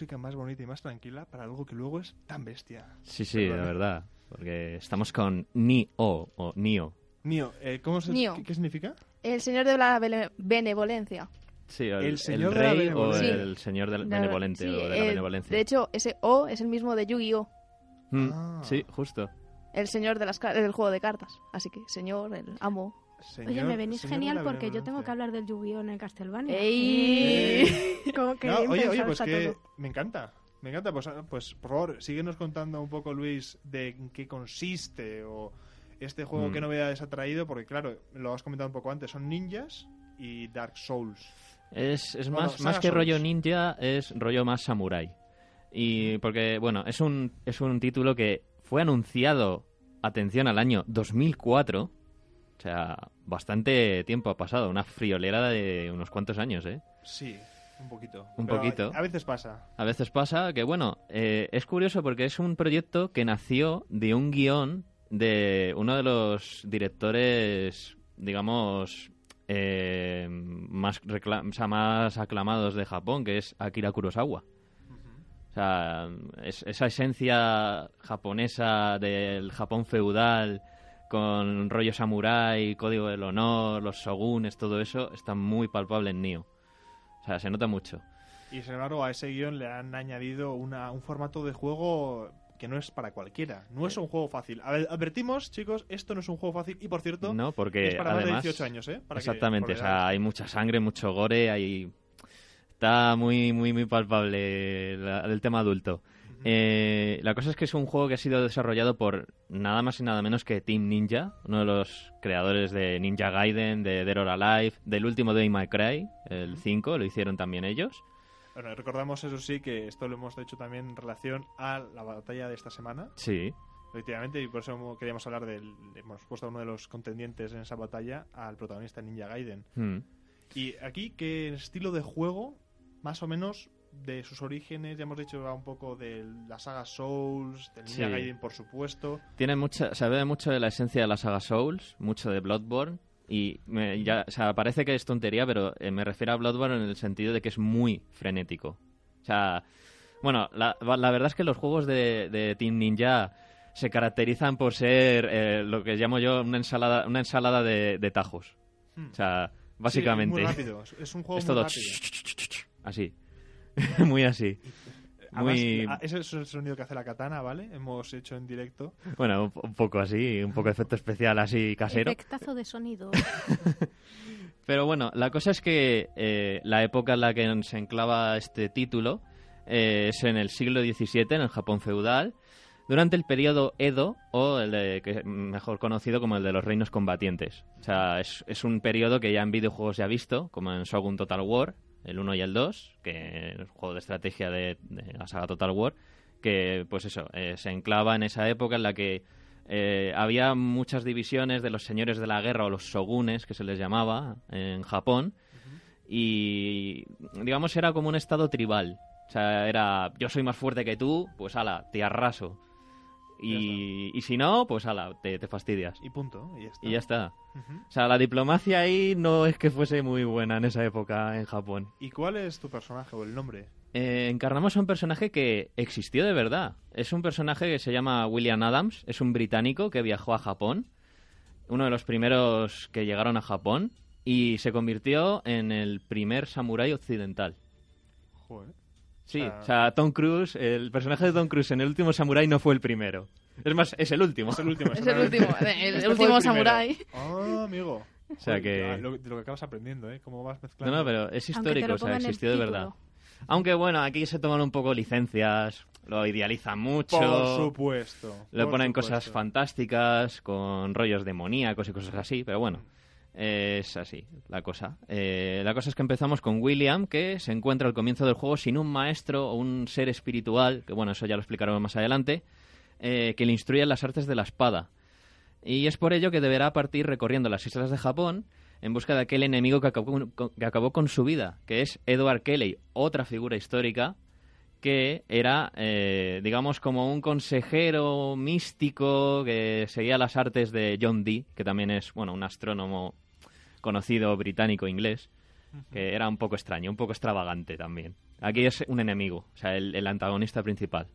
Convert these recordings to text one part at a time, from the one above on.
Música más bonita y más tranquila para algo que luego es tan bestia. Sí, sí, la verdad. Porque estamos con Nio o Nio. Nio, eh, ¿cómo se, Nio. ¿qué, qué significa? El señor de la benevolencia. Sí, el, El el señor de la rey o el señor del La- benevolente sí, o de la eh, benevolencia. De hecho, ese O es el mismo de Yu-Gi-Oh! Mm, Ah. Sí, justo. El señor de las del juego de cartas. Así que, señor, el amo. Señor- Oye, me venís genial porque yo tengo que hablar del Yu-Gi-Oh! en el Castlevania. ¡Ey! Como que No, oye, oye, pues que todo. me encanta. Me encanta, pues, pues por favor, síguenos contando un poco, Luis, de en qué consiste o este juego, Mm. qué novedades ha traído, porque claro, lo has comentado un poco antes, son ninjas y Dark Souls. Es, es Bueno, más, más que Souls. rollo ninja, es rollo más samurai. Y porque, bueno, es un, es un título que fue anunciado, atención, al año 2004. O sea, bastante tiempo ha pasado, una friolera de unos cuantos años, ¿eh? Sí, un poquito. Un Pero poquito. A, veces pasa. A veces pasa que, bueno, eh, es curioso porque es un proyecto que nació de un guion de uno de los directores, digamos, eh, más, o sea, más aclamados de Japón, que es Akira Kurosawa. O sea, es- esa esencia japonesa del Japón feudal con rollo samurái, código del honor, los shogunes, todo eso, está muy palpable en Nioh. O sea, se nota mucho. Y sin embargo, a ese guion le han añadido una, un formato de juego que no es para cualquiera. No es un juego fácil. A ver, advertimos, chicos, esto no es un juego fácil y por cierto, No, porque es para más además... de 18 años, ¿eh? Para Exactamente, o sea, hay mucha sangre, mucho gore, hay... Está muy, muy, muy palpable la- el tema adulto. Eh, la cosa es que es un juego que ha sido desarrollado por nada más y nada menos que Team Ninja, uno de los creadores de Ninja Gaiden, de Dead or Alive, del último Day My Cry, el 5, lo hicieron también ellos. Bueno, recordamos eso sí que esto lo hemos hecho también en relación a la batalla de esta semana, Sí, efectivamente, y por eso queríamos hablar del. Hemos puesto a uno de los contendientes en esa batalla al protagonista Ninja Gaiden. Mm. Y aquí, ¿qué estilo de juego, más o menos, de sus orígenes? Ya hemos dicho un poco de la saga Souls, del Ninja. Gaiden, por supuesto. Tiene mucha, se bebe mucho de la esencia de la saga Souls, mucho de Bloodborne. Y me- ya, o sea, parece que es tontería, pero eh, me refiero a Bloodborne en el sentido de que es muy frenético. O sea, bueno, la, la verdad es que los juegos de, de Team Ninja se caracterizan por ser eh, lo que llamo yo una ensalada, una ensalada de, de tajos. Hmm. O sea, básicamente. Sí, muy rápido. Es un juego es muy todo rápido. así. muy así. Además, Muy, ah, ese es el sonido que hace la katana, ¿vale? Hemos hecho en directo. bueno, un, un poco así, un poco de efecto especial así casero. Efectazo de sonido. Pero bueno, la cosa es que eh, la época en la que se enclava este título eh, es en el siglo XVII, en el Japón feudal, durante el periodo Edo, o el de, que mejor conocido como el de los reinos combatientes. O sea, es, es un periodo que ya en videojuegos se ha visto, como en Shogun Total War, el 1 y el 2, que es un juego de estrategia de, de la saga Total War, que pues eso, eh, se enclava en esa época en la que eh, había muchas divisiones de los señores de la guerra o los shogunes, que se les llamaba en Japón, y digamos era como un estado tribal. O sea, era yo soy más fuerte que tú, pues ala, te arraso. Y, y si no, pues ala, te, te fastidias. Y punto. Y ya está. Y ya está. Ujú. O sea, la diplomacia ahí no es que fuese muy buena en esa época en Japón. ¿Y cuál es tu personaje o el nombre? Eh, encarnamos a un personaje que existió de verdad. Es un personaje que se llama William Adams, es un británico que viajó a Japón, uno de los primeros que llegaron a Japón, y se convirtió en el primer samurái occidental. Joder. Sí, O sea- o sea, Tom Cruise, el personaje de Tom Cruise en el último samurái no fue el primero. Es más, es el último. Es el último. Es el exactamente. último, el Este último primero. samurái. Ah, amigo. O sea que- ah, lo- de lo que acabas aprendiendo, ¿eh? Cómo vas No, mezclando. no, pero es histórico, o sea, el existió de verdad. Aunque bueno, aquí se toman un poco licencias, lo idealizan mucho. Por supuesto. Le por ponen cosas fantásticas, con rollos demoníacos y cosas así, pero bueno, es así la cosa. Eh, la cosa es que empezamos con William, que se encuentra al comienzo del juego sin un maestro o un ser espiritual, que bueno, eso ya lo explicaremos más adelante, eh, que le instruye en las artes de la espada. Y es por ello que deberá partir recorriendo las islas de Japón en busca de aquel enemigo que acabó, que acabó con su vida, que es Edward Kelly, otra figura histórica que era, eh, digamos, como un consejero místico que seguía las artes de John Dee, que también es, bueno, un astrónomo conocido británico-inglés, que era un poco extraño, un poco extravagante también. Aquí es un enemigo, o sea, el, el antagonista principal.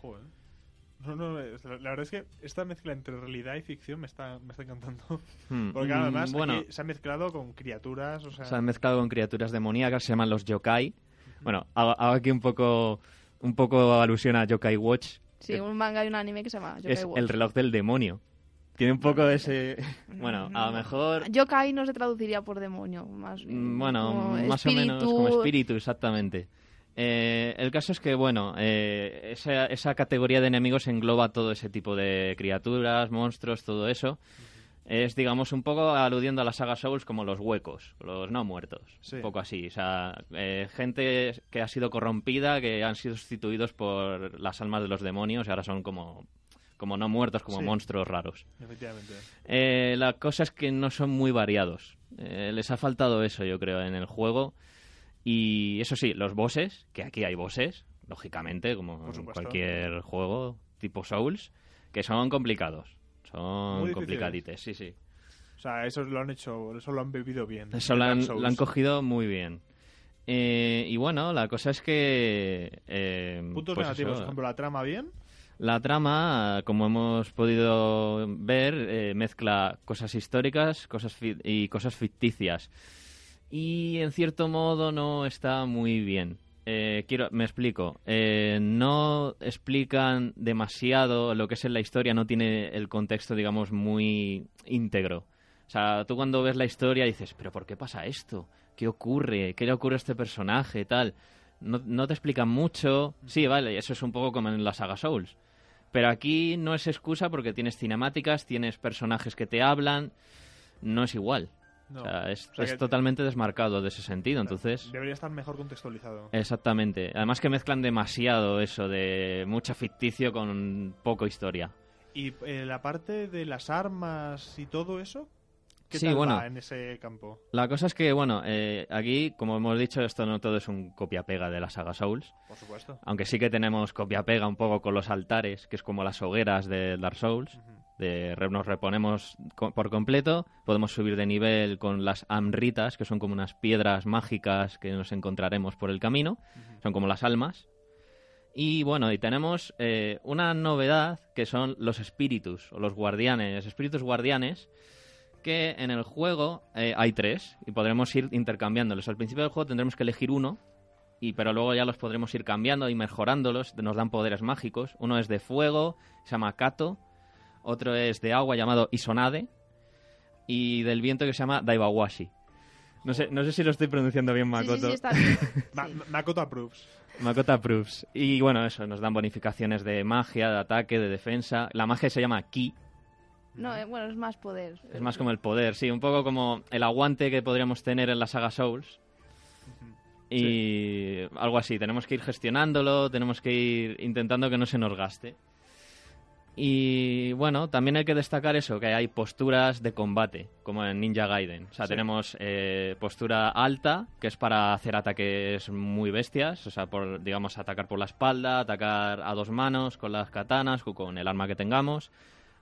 Joder. No, no, es- la verdad es que esta mezcla entre realidad y ficción me está, me está encantando. Hmm, Porque mm, además bueno, aquí se ha mezclado con criaturas, o sea... se han mezclado con criaturas demoníacas, se llaman los yokai. Bueno, hago, hago aquí un poco, un poco alusión a Yokai Watch, Sí, un manga y un anime que se llama Yokai es Watch. el reloj del demonio. Tiene un poco de ese... Bueno, a lo mejor... Yokai no se traduciría por demonio, más Mm, Bueno, más o menos como espíritu, exactamente. Eh, el caso es que, bueno, eh, esa, esa categoría de enemigos engloba todo ese tipo de criaturas, monstruos, todo eso. Es, digamos, un poco aludiendo a la saga Souls como los huecos, los no muertos. Sí. Un poco así. O sea, eh, gente que ha sido corrompida, que han sido sustituidos por las almas de los demonios y ahora son como, como no muertos, como Sí. monstruos raros. Efectivamente. Eh, la cosa es que no son muy variados. Eh, les ha faltado eso, yo creo, en el juego. Y eso sí, los bosses, que aquí hay bosses, lógicamente, como en cualquier juego tipo Souls, que son complicados. Son Muy complicadites, sí, sí. O sea, eso lo han hecho, eso lo han bebido bien. Eso lo han, lo han cogido muy bien. Eh, y bueno, la cosa es que... eh, Puntos pues negativos, eso, por ejemplo, la trama bien. La trama, como hemos podido ver, eh, mezcla cosas históricas cosas y cosas ficticias. Y en cierto modo no está muy bien. Eh, quiero, me explico. Eh, no explican demasiado lo que es en la historia, no tiene el contexto, digamos, muy íntegro. O sea, tú cuando ves la historia dices, pero ¿por qué pasa esto? ¿Qué ocurre? ¿Qué le ocurre a este personaje? Tal. No, no te explican mucho. Sí, vale, eso es un poco como en la saga Souls. Pero aquí no es excusa porque tienes cinemáticas, tienes personajes que te hablan. No es igual. No. O sea, es, O sea es totalmente desmarcado de ese sentido. Entonces, Debería estar mejor contextualizado. exactamente. Además que mezclan demasiado eso de mucha ficticio con poco historia. Y eh, la parte de las armas y todo eso, ¿qué Sí, tal bueno. va en ese campo? La cosa es que, bueno, eh, aquí, como hemos dicho, esto no todo es un copia-pega de la saga Souls. Por supuesto. Aunque sí que tenemos copia-pega un poco con los altares, que es como las hogueras de Dark Souls. De, re- nos reponemos co- por completo, podemos subir de nivel con las amritas, que son como unas piedras mágicas que nos encontraremos por el camino, son como las almas. Y bueno, y tenemos eh, una novedad que son los espíritus, o los guardianes, espíritus guardianes, que en el juego eh, hay tres y podremos ir intercambiándolos. Al principio del juego tendremos que elegir uno, y, pero luego ya los podremos ir cambiando y mejorándolos, nos dan poderes mágicos. Uno es de fuego, se llama Kato, otro es de agua llamado Isonade, y del viento que se llama Daibawashi. No sé, no sé si lo estoy pronunciando bien, Makoto. sí, sí, está bien. Ma- Makoto approves. Makoto approves. Y bueno, eso, nos dan bonificaciones de magia, de ataque, de defensa. La magia se llama Ki, No, eh, bueno, es más poder. es más como el poder, sí, un poco como el aguante que podríamos tener en la saga Souls. Y algo así, tenemos que ir gestionándolo, tenemos que ir intentando que no se nos gaste. Y bueno, también hay que destacar eso, que hay posturas de combate, como en Ninja Gaiden. O sea, Sí. tenemos eh, postura alta, que es para hacer ataques muy bestias, o sea, por, digamos, atacar por la espalda, atacar a dos manos, con las katanas, o con el arma que tengamos.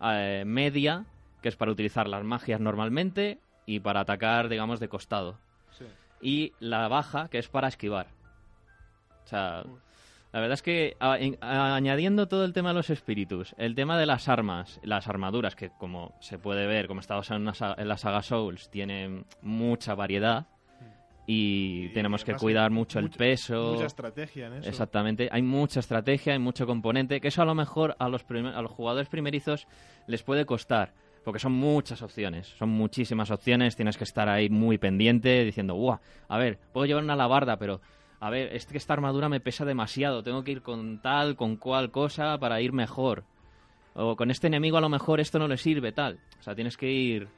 Eh, media, que es para utilizar las magias normalmente, y para atacar, digamos, de costado Sí. y la baja, que es para esquivar. O sea, la verdad es que a- en- a- añadiendo todo el tema de los espíritus, el tema de las armas, las armaduras, que como se puede ver, como estamos en, una en la saga Souls, tienen mucha variedad y, Y tenemos que cuidar mucho el mucha- peso. Mucha estrategia en eso. Exactamente, hay mucha estrategia, hay mucho componente, que eso a lo mejor a los, primer- a los jugadores primerizos les puede costar, porque son muchas opciones, son muchísimas opciones, tienes que estar ahí muy pendiente diciendo, ¡guau! A ver, puedo llevar una alabarda, pero a ver, es que esta armadura me pesa demasiado, tengo que ir con tal, con cual cosa para ir mejor. O con este enemigo a lo mejor esto no le sirve, tal. O sea, tienes que ir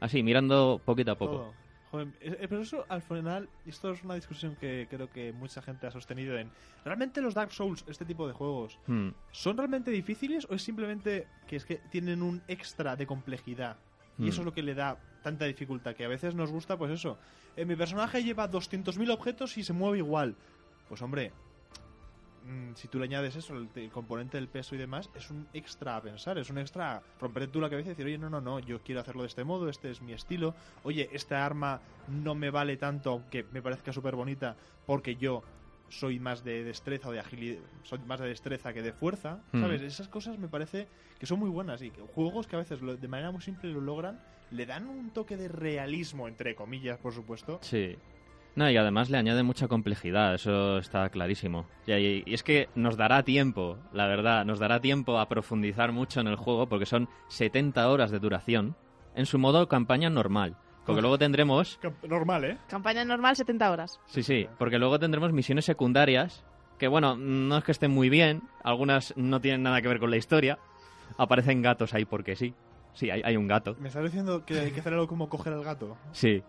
así, mirando poquito a poco. Todo. Joder, eh, eh, pero eso al final, esto es una discusión que creo que mucha gente ha sostenido en... ¿Realmente los Dark Souls, este tipo de juegos, Hmm, son realmente difíciles o es simplemente que es que tienen un extra de complejidad? Y Hmm. eso es lo que le da tanta dificultad, que a veces nos gusta, pues eso. eh, mi personaje lleva 200.000 objetos y se mueve igual. Pues hombre, mm, si tú le añades eso, el, componente del peso y demás, es un extra a pensar, es un extra a romperte tú la cabeza y decir, oye, no, no, no, yo quiero hacerlo de este modo, este es mi estilo, oye, esta arma no me vale tanto, aunque me parezca súper bonita, porque yo soy más de destreza o de agilidad, soy más de destreza que de fuerza, Hmm. ¿sabes? Esas cosas me parece que son muy buenas y que juegos que a veces lo- de manera muy simple lo logran, le dan un toque de realismo, entre comillas, por supuesto. Sí. No, y además le añade mucha complejidad, eso está clarísimo. Y, y- y es que nos dará tiempo, la verdad, nos dará tiempo a profundizar mucho en el juego porque son 70 horas de duración en su modo campaña normal. Porque luego tendremos, Normal, ¿eh? Campaña normal, 70 horas. sí, sí, porque luego tendremos misiones secundarias que, bueno, no es que estén muy bien, algunas no tienen nada que ver con la historia, aparecen gatos ahí porque sí. Sí, hay, hay un gato. ¿Me estás diciendo que hay que hacer algo como coger al gato? Sí.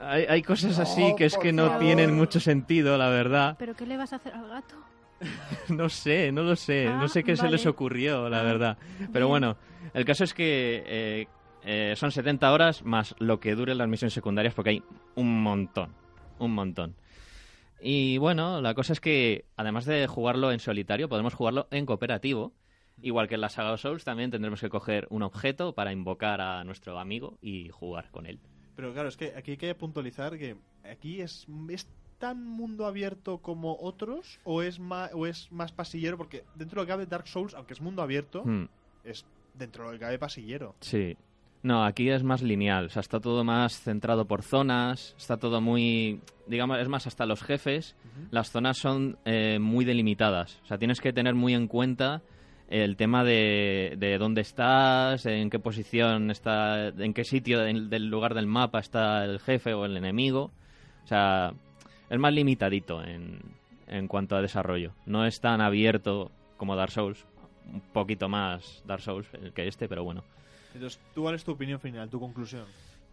Hay, hay cosas así No, que es que no favor. tienen mucho sentido, la verdad. ¿Pero qué le vas a hacer al gato? No sé, no lo sé. Ah, no sé qué se les ocurrió, la Ah, verdad. Pero bien. bueno, el caso es que eh, eh, son 70 horas más lo que duren las misiones secundarias porque hay un montón. Un montón. Y bueno, la cosa es que además de jugarlo en solitario, podemos jugarlo en cooperativo. Igual que en la saga Souls, también tendremos que coger un objeto para invocar a nuestro amigo y jugar con él. Pero claro, es que aquí hay que puntualizar que aquí es, es tan mundo abierto como otros o es más, o es más pasillero porque dentro de lo que cabe Dark Souls, aunque es mundo abierto, Hmm. es dentro de lo que cabe pasillero. Sí. No, aquí es más lineal, o sea, está todo más centrado por zonas, está todo muy, digamos, es más, hasta los jefes, las zonas son eh, muy delimitadas, o sea, tienes que tener muy en cuenta el tema de, de dónde estás, en qué posición está, en qué sitio del, del lugar del mapa está el jefe o el enemigo, o sea, es más limitadito en, en cuanto a desarrollo, no es tan abierto como Dark Souls, un poquito más Dark Souls que este, pero bueno. Entonces, ¿tú cuál es tu opinión final, tu conclusión?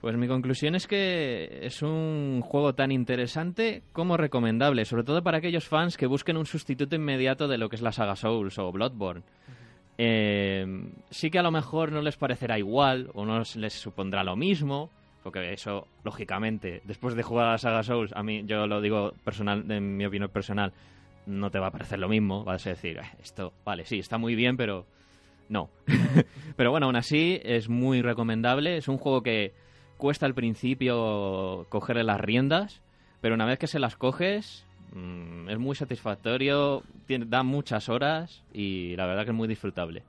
Pues mi conclusión es que es un juego tan interesante como recomendable, sobre todo para aquellos fans que busquen un sustituto inmediato de lo que es la saga Souls o Bloodborne. Eh, sí que a lo mejor no les parecerá igual o no les supondrá lo mismo, porque eso, lógicamente, después de jugar a la saga Souls, a mí, yo lo digo personal, en mi opinión personal, no te va a parecer lo mismo, vas a decir, "Eh, esto, vale, sí, está muy bien, pero no. pero bueno, aún así es muy recomendable, es un juego que cuesta al principio cogerle las riendas, pero una vez que se las coges mm, es muy satisfactorio, tiene, da muchas horas y la verdad que es muy disfrutable.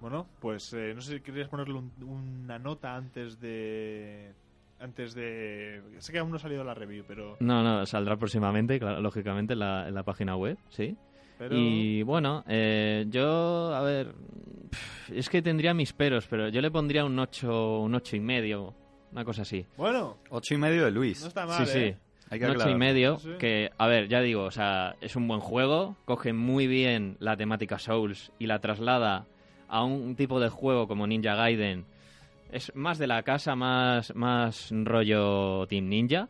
Bueno, pues eh, no sé si querías ponerle un- una nota antes de... Antes de... Sé que aún no ha salido la review, pero... No, no, saldrá próximamente, claro, lógicamente, en la, en la página web, sí. Pero... Y bueno, eh, yo, a ver, es que tendría mis peros, pero yo le pondría un 8, un ocho y medio, una cosa así. Bueno, Ocho y medio de Luis. no está mal, sí, ¿eh? sí. Hay que Un ocho y medio, Sí. que, a ver, ya digo, o sea, es un buen juego, coge muy bien la temática Souls y la traslada a un tipo de juego como Ninja Gaiden. Es más de la casa, más, más rollo Team Ninja.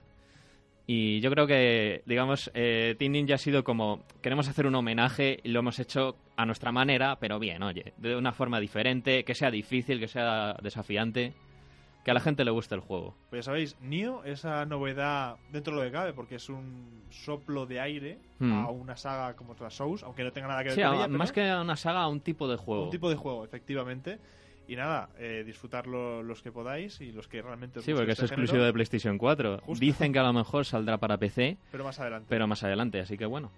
Y yo creo que, digamos, eh, Team Ninja ha sido como, queremos hacer un homenaje y lo hemos hecho a nuestra manera, pero bien, oye, de una forma diferente, que sea difícil, que sea desafiante, que a la gente le guste el juego. Pues ya sabéis, Nio, esa novedad dentro de lo que cabe, porque es un soplo de aire Hmm. a una saga como la Souls, aunque no tenga nada que ver Sí, con a- ella, pero más que una saga, un tipo de juego. un tipo de juego, efectivamente. Y nada, eh, disfrutarlo los que podáis y los que realmente os Sí, porque es este exclusivo género, de PlayStation 4. Justo. Dicen que a lo mejor saldrá para PC, pero más adelante. pero más adelante, así que bueno.